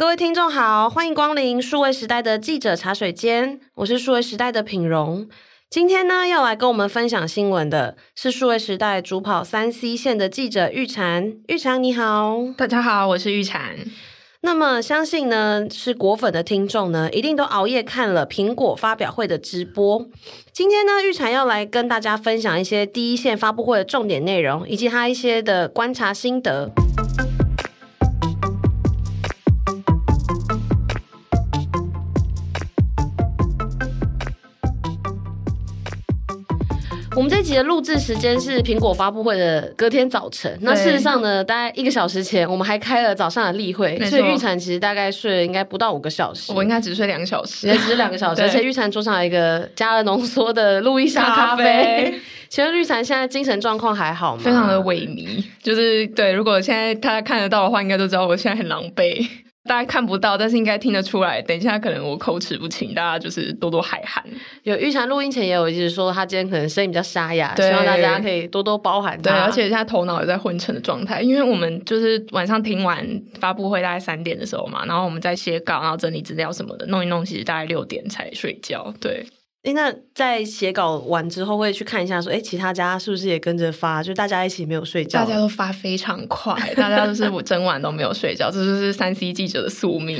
各位听众好，欢迎光临数位时代的记者茶水间，我是数位时代的品荣。今天呢，要来跟我们分享新闻的是数位时代主跑三 C 线的记者玉婵。玉婵你好，大家好，我是玉婵。那么相信呢，是果粉的听众呢，一定都熬夜看了苹果发表会的直播。今天呢，玉婵要来跟大家分享一些第一线发布会的重点内容，以及他一些的观察心得。我们这集的录制时间是苹果发布会的隔天早晨。那事实上呢，大概一个小时前，我们还开了早上的例会，所以玉婵其实大概睡了应该不到五个小时。我应该只睡两个小时，也只是两个小时。而且玉婵桌上有一个加了浓缩的路易莎咖啡。咖啡请问玉蝉现在精神状况还好吗？非常的萎靡，就是对。如果现在大家看得到的话，应该都知道我现在很狼狈。大家看不到，但是应该听得出来。等一下可能我口齿不清，大家就是多多海涵。有玉婵录音前也有一直说，他今天可能声音比较沙哑，希望大家可以多多包涵。对，而且现在头脑也在昏沉的状态，因为我们就是晚上听完发布会大概三点的时候嘛，然后我们在写稿，然后整理资料什么的，弄一弄，其实大概六点才睡觉。对。诶，那在写稿完之后会去看一下，说，诶，其他家是不是也跟着发？就大家一起没有睡觉，大家都发非常快，大家都是我整晚都没有睡觉，这就是三 C 记者的宿命，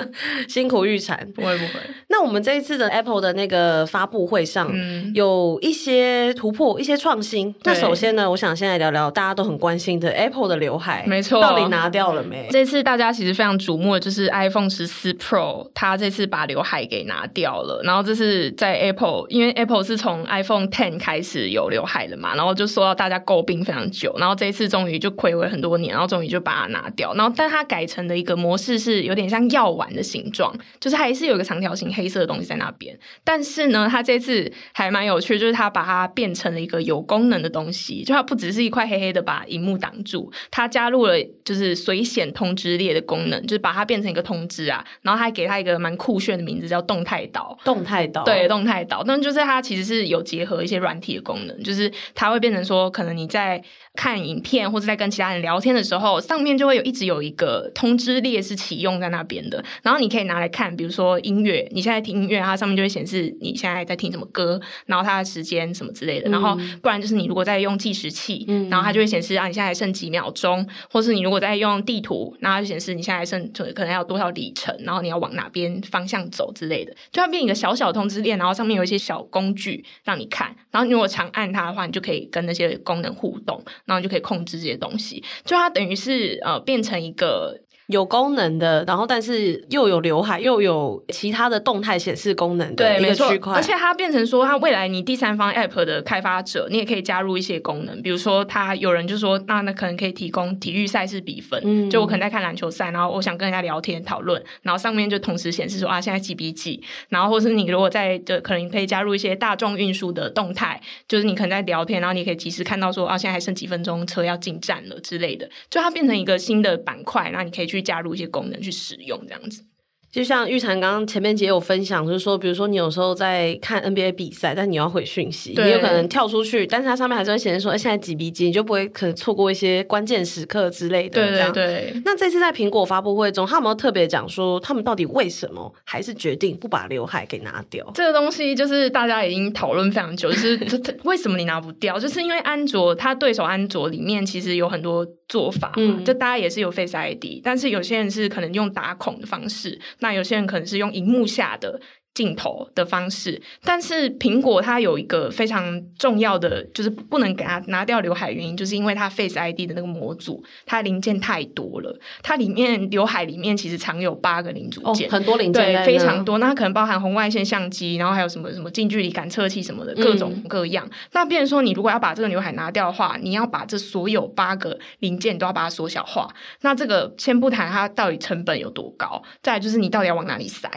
辛苦玉婵。不会不会。那我们这一次的 Apple 的那个发布会上，嗯、有一些突破，一些创新。那首先呢，我想先来聊聊大家都很关心的 Apple 的刘海，没错，到底拿掉了没？这次大家其实非常瞩目的就是 iPhone 十四 Pro，它这次把刘海给拿掉了，然后这是在 Apple，因为 Apple 是从 iPhone Ten 开始有刘海的嘛，然后就说到大家诟病非常久，然后这一次终于就睽违很多年，然后终于就把它拿掉，然后但它改成的一个模式是有点像药丸的形状，就是还是有一个长条形黑色的东西在那边，但是呢，它这次还蛮有趣，就是它把它变成了一个有功能的东西，就它不只是一块黑黑的把荧幕挡住，它加入了就是随显通知列的功能，就是把它变成一个通知啊，然后还给它一个蛮酷炫的名字叫动态岛，动态岛，对，动态岛，但就是。它其实是有结合一些软体的功能，就是它会变成说，可能你在看影片或者在跟其他人聊天的时候，上面就会有一直有一个通知列是启用在那边的，然后你可以拿来看，比如说音乐，你现在听音乐，它上面就会显示你现在在听什么歌，然后它的时间什么之类的，然后不然就是你如果在用计时器，嗯、然后它就会显示啊你现在还剩几秒钟，或是你如果在用地图，然后它就显示你现在还剩可能要多少里程，然后你要往哪边方向走之类的，就它变一个小小通知列，然后上上面有一些小工具让你看，然后你如果长按它的话，你就可以跟那些功能互动。然后就可以控制这些东西，就它等于是呃变成一个。有功能的，然后但是又有刘海，又有其他的动态显示功能的一个区块，而且它变成说，它未来你第三方 App 的开发者，你也可以加入一些功能，比如说，它有人就说，那那可能可以提供体育赛事比分，嗯，就我可能在看篮球赛，然后我想跟人家聊天讨论，然后上面就同时显示说啊，现在几比几，然后或是你如果在就可能可以加入一些大众运输的动态，就是你可能在聊天，然后你可以及时看到说啊，现在还剩几分钟车要进站了之类的，就它变成一个新的板块，然后你可以去。加入一些功能去使用，这样子。就像玉婵刚刚前面也有分享，就是说，比如说你有时候在看 NBA 比赛，但你要回讯息，你有可能跳出去，但是它上面还是会显示说，哎，现在几比几，你就不会可能错过一些关键时刻之类的。对对对。那这次在苹果发布会中，他有没有特别讲说，他们到底为什么还是决定不把刘海给拿掉？这个东西就是大家已经讨论非常久，就是 为什么你拿不掉？就是因为安卓它对手安卓里面其实有很多做法，嗯，就大家也是有 Face ID，但是有些人是可能用打孔的方式，那有些人可能是用荧幕下的。镜头的方式，但是苹果它有一个非常重要的，就是不能给它拿掉刘海原因，就是因为它 Face ID 的那个模组，它零件太多了，它里面刘海里面其实藏有八个零组件，哦，很多零件，对，非常多。那它可能包含红外线相机，然后还有什么什么近距离感测器什么的，各种各样。嗯、那变成说，你如果要把这个刘海拿掉的话，你要把这所有八个零件都要把它缩小化。那这个先不谈它到底成本有多高，再来就是你到底要往哪里塞。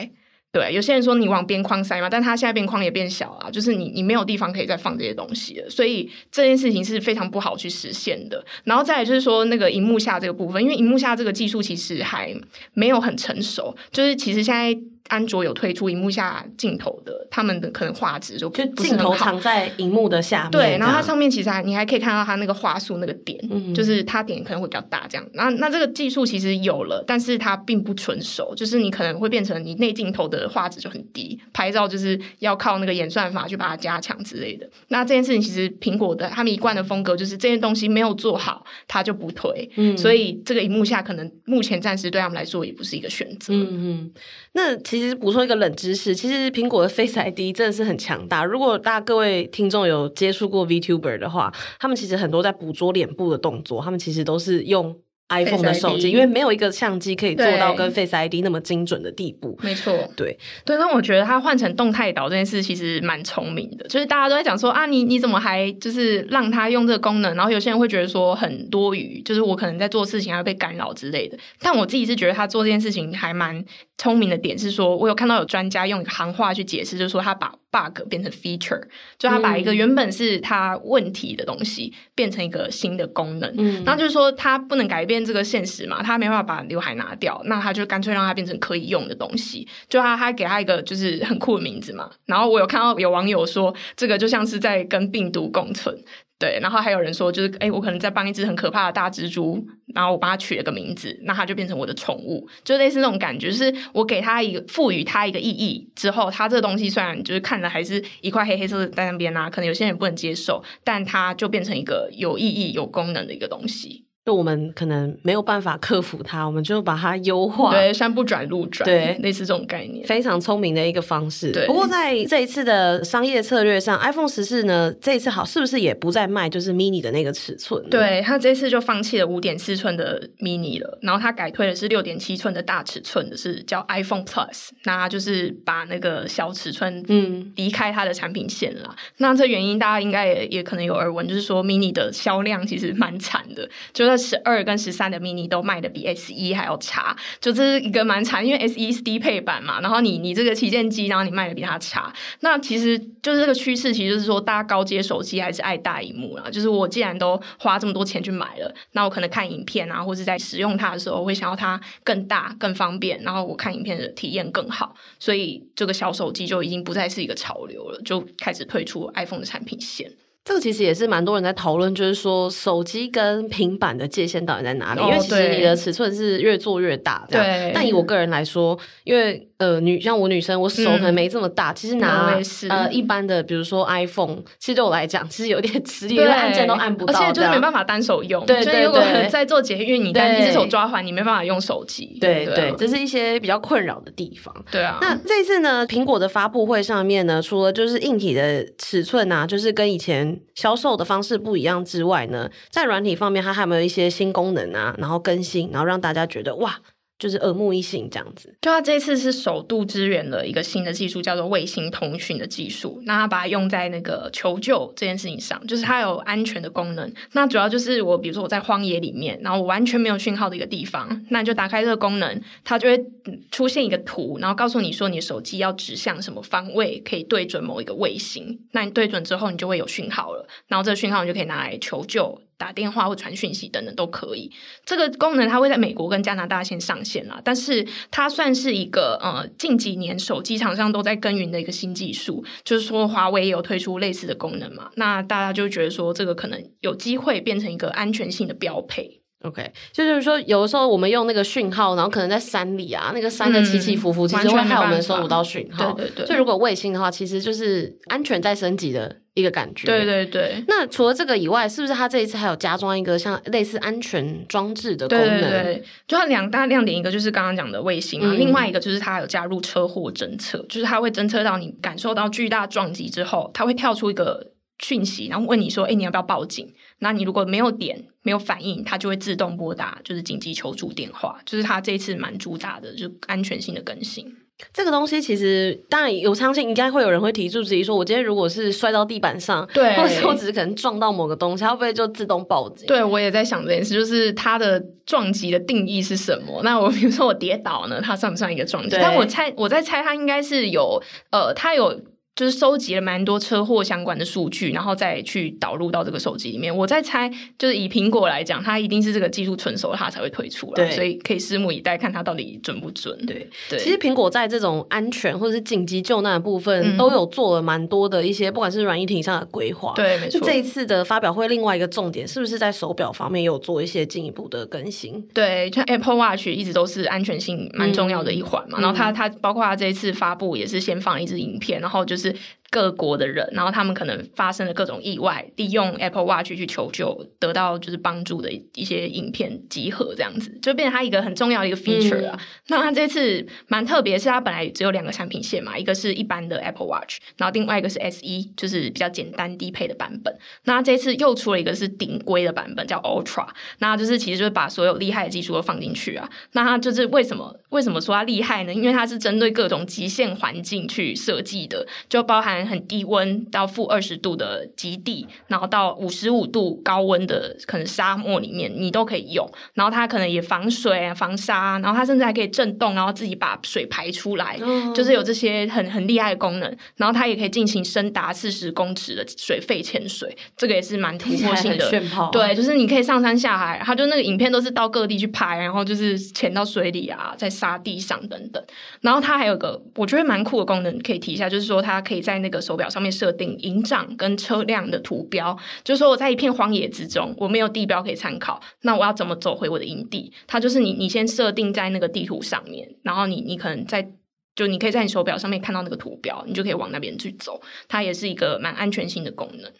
对，有些人说你往边框塞嘛，但他现在边框也变小了，就是你你没有地方可以再放这些东西，所以这件事情是非常不好去实现的。然后再来就是说那个荧幕下这个部分，因为荧幕下这个技术其实还没有很成熟，就是其实现在。安卓有推出荧幕下镜头的，他们的可能画质就就镜头藏在荧幕的下面。对，然后它上面其实还你还可以看到它那个画素那个点，嗯、就是它点可能会比较大这样。那那这个技术其实有了，但是它并不纯熟，就是你可能会变成你内镜头的画质就很低，拍照就是要靠那个演算法去把它加强之类的。那这件事情其实苹果的他们一贯的风格就是这些东西没有做好，它就不推。嗯，所以这个荧幕下可能目前暂时对他们来说也不是一个选择。嗯嗯，那其其实补充一个冷知识，其实苹果的 Face ID 真的是很强大。如果大家各位听众有接触过 VTuber 的话，他们其实很多在捕捉脸部的动作，他们其实都是用。iPhone 的手机，因为没有一个相机可以做到跟 Face ID 那么精准的地步。没错，对对。那我觉得它换成动态岛这件事其实蛮聪明的，就是大家都在讲说啊，你你怎么还就是让它用这个功能？然后有些人会觉得说很多余，就是我可能在做事情还会被干扰之类的。但我自己是觉得他做这件事情还蛮聪明的点是说，我有看到有专家用行话去解释，就是说他把 bug 变成 feature，就他把一个原本是他问题的东西变成一个新的功能。嗯，然后就是说他不能改变。这个现实嘛，他没办法把刘海拿掉，那他就干脆让它变成可以用的东西。就他，他给他一个就是很酷的名字嘛。然后我有看到有网友说，这个就像是在跟病毒共存。对，然后还有人说，就是哎，我可能在帮一只很可怕的大蜘蛛，然后我帮它取了个名字，那它就变成我的宠物，就类似那种感觉。就是我给它一个赋予它一个意义之后，它这个东西虽然就是看着还是一块黑黑色的在那边啊，可能有些人不能接受，但它就变成一个有意义、有功能的一个东西。就我们可能没有办法克服它，我们就把它优化。对，山不转路转，对，类似这种概念，非常聪明的一个方式。对，不过在这一次的商业策略上，iPhone 十四呢，这一次好是不是也不再卖就是 mini 的那个尺寸？对，它这次就放弃了五点四寸的 mini 了，然后它改推的是六点七寸的大尺寸的，是叫 iPhone Plus。那就是把那个小尺寸嗯离开它的产品线了。嗯、那这原因大家应该也也可能有耳闻，就是说 mini 的销量其实蛮惨的，就在十二跟十三的 mini 都卖的比 S 一还要差，就这是一个蛮惨，因为 S 一是低配版嘛，然后你你这个旗舰机，然后你卖的比它差，那其实就是这个趋势，其实就是说大家高阶手机还是爱大荧幕啊，就是我既然都花这么多钱去买了，那我可能看影片啊，或是在使用它的时候，我会想要它更大、更方便，然后我看影片的体验更好，所以这个小手机就已经不再是一个潮流了，就开始推出 iPhone 的产品线。这个其实也是蛮多人在讨论，就是说手机跟平板的界限到底在哪里？哦、因为其实你的尺寸是越做越大，对。但以我个人来说，因为呃女像我女生，我手可能没这么大，嗯、其实拿呃一般的，比如说 iPhone，其实对我来讲，其实有点吃力，因为按键都按不到，而且就是没办法单手用。对对对。如果在做捷运，你单一只手抓环，你没办法用手机。对对，对，这是一些比较困扰的地方。对啊。那这次呢，苹果的发布会上面呢，除了就是硬体的尺寸啊，就是跟以前销售的方。方式不一样之外呢，在软体方面，它还有没有一些新功能啊？然后更新，然后让大家觉得哇。就是耳目一新这样子，就它这次是首度支援了一个新的技术，叫做卫星通讯的技术。那它把它用在那个求救这件事情上，就是它有安全的功能。那主要就是我，比如说我在荒野里面，然后我完全没有讯号的一个地方，那就打开这个功能，它就会出现一个图，然后告诉你说你手机要指向什么方位，可以对准某一个卫星。那你对准之后，你就会有讯号了，然后这个讯号你就可以拿来求救。打电话或传讯息等等都可以。这个功能它会在美国跟加拿大先上线啦，但是它算是一个呃近几年手机厂商都在耕耘的一个新技术。就是说华为也有推出类似的功能嘛，那大家就觉得说这个可能有机会变成一个安全性的标配。OK，就是说有的时候我们用那个讯号，然后可能在山里啊，那个山的起起伏伏，嗯、其实会害我们收不到讯号。对对对。所以如果卫星的话，其实就是安全在升级的一个感觉。对对对。那除了这个以外，是不是它这一次还有加装一个像类似安全装置的功能？对对对。就它两大亮点，一个就是刚刚讲的卫星啊，嗯、另外一个就是它有加入车祸侦测，就是它会侦测到你感受到巨大撞击之后，它会跳出一个讯息，然后问你说：“哎，你要不要报警？”那你如果没有点、没有反应，它就会自动拨打就是紧急求助电话。就是它这一次蛮主打的，就安全性的更新。这个东西其实当然有，相信应该会有人会提出质疑，说我今天如果是摔到地板上，对，或者我只是可能撞到某个东西，它会不会就自动报警？对，我也在想这件事，就是它的撞击的定义是什么？那我比如说我跌倒呢，它算不算一个撞击？但我猜我在猜，它应该是有呃，它有。就是收集了蛮多车祸相关的数据，然后再去导入到这个手机里面。我在猜，就是以苹果来讲，它一定是这个技术成熟了，它才会推出来，所以可以拭目以待，看它到底准不准。对对，其实苹果在这种安全或者是紧急救难的部分，都有做了蛮多的一些，不管是软硬体上的规划。对，没错。这一次的发表会，另外一个重点是不是在手表方面有做一些进一步的更新？对，像 Apple Watch 一直都是安全性蛮重要的一环嘛。嗯、然后它它包括它这一次发布也是先放一支影片，然后就是。就是各国的人，然后他们可能发生了各种意外，利用 Apple Watch 去求救，得到就是帮助的一些影片集合，这样子就变成它一个很重要的一个 feature 啊。嗯、那它这次蛮特别，是它本来只有两个产品线嘛，一个是一般的 Apple Watch，然后另外一个是 SE，就是比较简单低配的版本。那它这次又出了一个是顶规的版本，叫 Ultra，那就是其实就是把所有厉害的技术都放进去啊。那它就是为什么为什么说它厉害呢？因为它是针对各种极限环境去设计的，就包含。很低温到负二十度的极地，然后到五十五度高温的可能沙漠里面，你都可以用。然后它可能也防水、防沙，然后它甚至还可以震动，然后自己把水排出来，嗯、就是有这些很很厉害的功能。然后它也可以进行深达四十公尺的水肺潜水，这个也是蛮突破性的。炫炮对，就是你可以上山下海，它就那个影片都是到各地去拍，然后就是潜到水里啊，在沙地上等等。然后它还有个我觉得蛮酷的功能可以提一下，就是说它可以在那个手表上面设定营帐跟车辆的图标，就是说我在一片荒野之中，我没有地标可以参考，那我要怎么走回我的营地？它就是你，你先设定在那个地图上面，然后你，你可能在，就你可以在你手表上面看到那个图标，你就可以往那边去走。它也是一个蛮安全性的功能。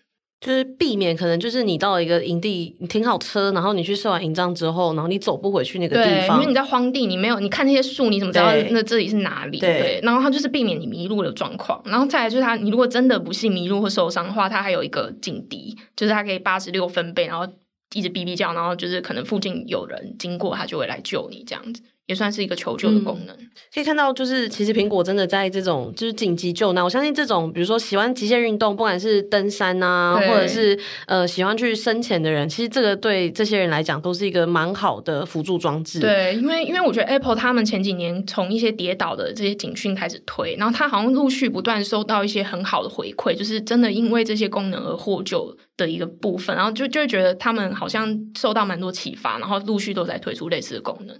就是避免可能就是你到一个营地，你停好车，然后你去设完营帐之后，然后你走不回去那个地方，因为你在荒地，你没有你看那些树，你怎么知道那这里是哪里？对，对，然后它就是避免你迷路的状况，然后再来就是它，你如果真的不幸迷路或受伤的话，它还有一个警笛，就是它可以八十六分贝，然后一直哔哔叫，然后就是可能附近有人经过，它就会来救你这样子。也算是一个求救的功能，嗯、可以看到，就是其实苹果真的在这种就是紧急救难，我相信这种比如说喜欢极限运动，不管是登山啊，或者是呃喜欢去深潜的人，其实这个对这些人来讲都是一个蛮好的辅助装置。对，因为因为我觉得 Apple 他们前几年从一些跌倒的这些警讯开始推，然后他好像陆续不断收到一些很好的回馈，就是真的因为这些功能而获救的一个部分，然后就就会觉得他们好像受到蛮多启发，然后陆续都在推出类似的功能。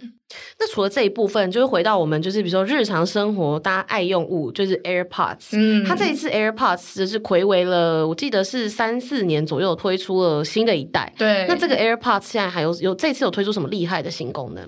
那除了这一部分，就是回到我们就是比如说日常生活大家爱用物，就是 AirPods。嗯，它这一次 AirPods 就是回违了，我记得是三四年左右推出了新的一代。对，那这个 AirPods 现在还有有这次有推出什么厉害的新功能？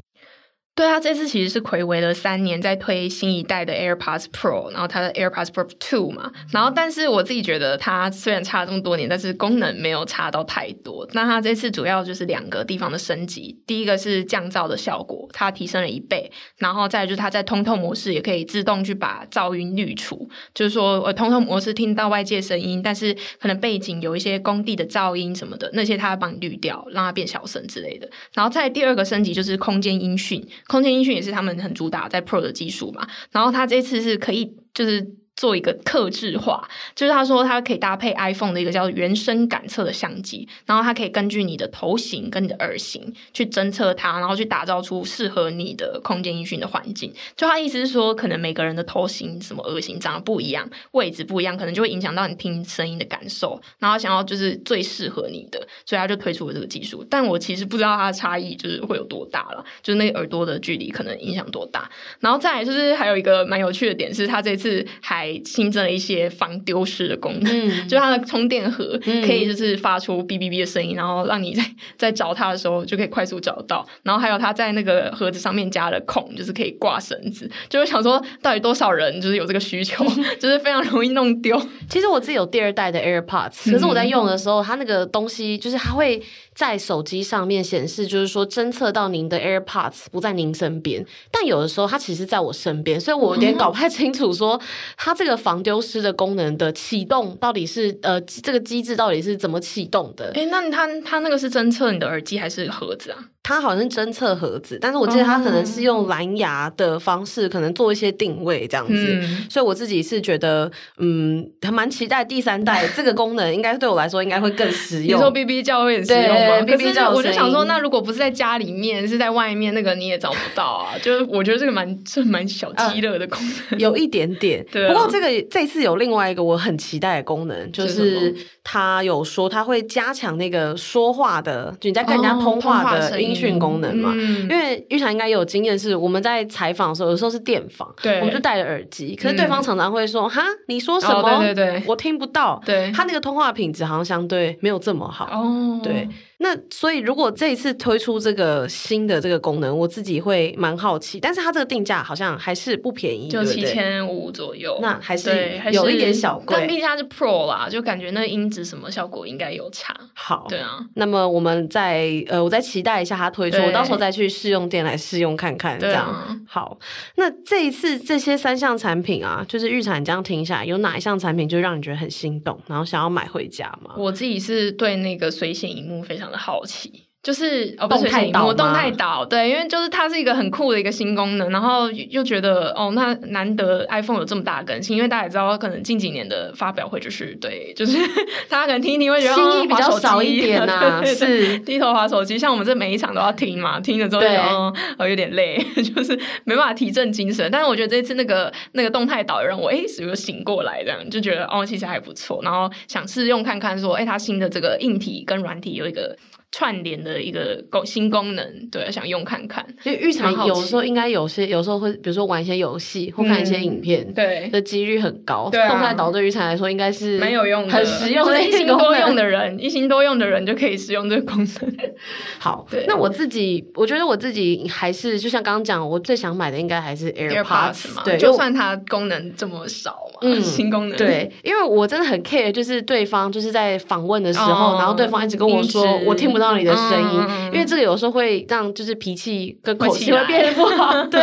对啊，这次其实是睽违了三年，在推新一代的 AirPods Pro，然后它的 AirPods Pro Two 嘛，然后但是我自己觉得它虽然差了这么多年，但是功能没有差到太多。那它这次主要就是两个地方的升级，第一个是降噪的效果，它提升了一倍，然后再就是它在通透模式也可以自动去把噪音滤除，就是说我通透模式听到外界声音，但是可能背景有一些工地的噪音什么的，那些它帮你滤掉，让它变小声之类的。然后再第二个升级就是空间音讯。空间音讯也是他们很主打在 Pro 的技术嘛，然后它这次是可以就是。做一个克制化，就是他说他可以搭配 iPhone 的一个叫原声感测的相机，然后它可以根据你的头型跟你的耳型去侦测它，然后去打造出适合你的空间音讯的环境。就他意思是说，可能每个人的头型、什么耳型长得不一样，位置不一样，可能就会影响到你听声音的感受。然后想要就是最适合你的，所以他就推出了这个技术。但我其实不知道它的差异就是会有多大了，就是那个耳朵的距离可能影响多大。然后再来就是还有一个蛮有趣的点是，他这次还新增了一些防丢失的功能，嗯、就它的充电盒可以就是发出哔哔哔的声音，嗯、然后让你在 在找它的时候就可以快速找到。然后还有它在那个盒子上面加了孔，就是可以挂绳子。就是想说，到底多少人就是有这个需求，就是非常容易弄丢。其实我自己有第二代的 AirPods，可是我在用的时候，它那个东西就是它会在手机上面显示，就是说侦测到您的 AirPods 不在您身边，但有的时候它其实在我身边，所以我有点 搞不太清楚说它这个防丢失的功能的启动到底是呃这个机制到底是怎么启动的？诶，那它它那个是侦测你的耳机还是盒子啊？它好像是侦测盒子，但是我记得它可能是用蓝牙的方式，可能做一些定位这样子。嗯、所以我自己是觉得，嗯，还蛮期待第三代 这个功能，应该对我来说应该会更实用。你说 BB 叫会很实用吗？BB 叫我就想说，那如果不是在家里面，是在外面，那个你也找不到啊。就是我觉得这个蛮这蛮小鸡肋的功能，呃，有一点点。对、啊，不过这个这次有另外一个我很期待的功能，就是他有说他会加强那个说话的，就你在跟人家通话的音讯功能嘛。嗯、因为玉强应该也有经验，是我们在采访的时候，有时候是电访，对，我们就戴着耳机，可是对方常常会说：“哈、嗯，你说什么？哦、对对对，我听不到。”对，他那个通话品质好像相对没有这么好。哦，对。那所以，如果这一次推出这个新的这个功能，我自己会蛮好奇。但是它这个定价好像还是不便宜，就七千五左右。那还是有一点小贵。但毕竟它是 Pro 啦，就感觉那音质什么效果应该有差。好，对啊。那么我们再呃，我再期待一下它推出，我到时候再去试用店来试用看看。这样、啊、好。那这一次这些三项产品啊，就是玉产这样听下来，有哪一项产品就让你觉得很心动，然后想要买回家吗？我自己是对那个随显荧幕非常很好奇。就是哦，动态导，动态导，对，因为就是它是一个很酷的一个新功能，然后又觉得哦，那难得 iPhone 有这么大更新，因为大家也知道，可能近几年的发表会就是对，就是 大家可能听一听会觉得心意比较少一点呐、是 低头滑手机，像我们这每一场都要听嘛，听了之后就哦，有点累，就是没办法提振精神。但是我觉得这次那个那个动态导让我哎，是不是醒过来这样，就觉得哦，其实还不错，然后想试用看看说，说哎，它新的这个硬体跟软体有一个。串联的一个功新功能，对，想用看看。所以日常有时候应该有些，有时候会，比如说玩一些游戏或看一些影片，嗯、对的几率很高。对、啊，动态导对玉婵来说应该是蛮有用的，很实用的。一心多用的人，一心多用的人就可以使用这个功能。好，对，那我自己，我觉得我自己还是就像刚刚讲，我最想买的应该还是 AirPods, 嘛。对，就算它功能这么少嘛，嗯，新功能。对，因为我真的很 care，就是对方就是在访问的时候，哦、然后对方一直跟我说，我听不到你的声音，嗯，因为这个有时候会让就是脾气跟口气会变得不好。对，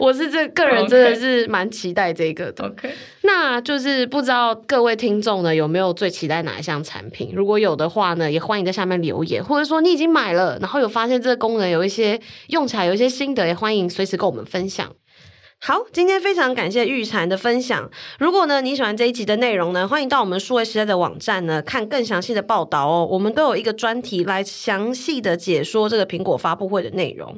我是这个人真的是蛮期待这个的。OK，那就是不知道各位听众呢有没有最期待哪一项产品？如果有的话呢，也欢迎在下面留言，或者说你已经买了，然后有发现这个功能有一些用起来有一些心得，也欢迎随时跟我们分享。好，今天非常感谢玉蝉的分享。如果呢你喜欢这一集的内容呢，欢迎到我们数位时代的网站呢看更详细的报道哦。我们都有一个专题来详细的解说这个苹果发布会的内容。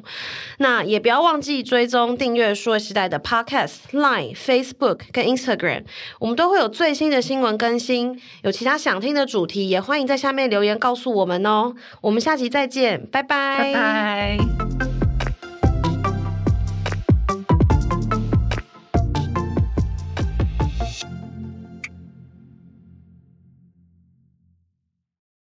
那也不要忘记追踪订阅数位时代的 Podcast、Line、Facebook 跟 Instagram，我们都会有最新的新闻更新。有其他想听的主题，也欢迎在下面留言告诉我们哦。我们下集再见，拜拜。拜拜。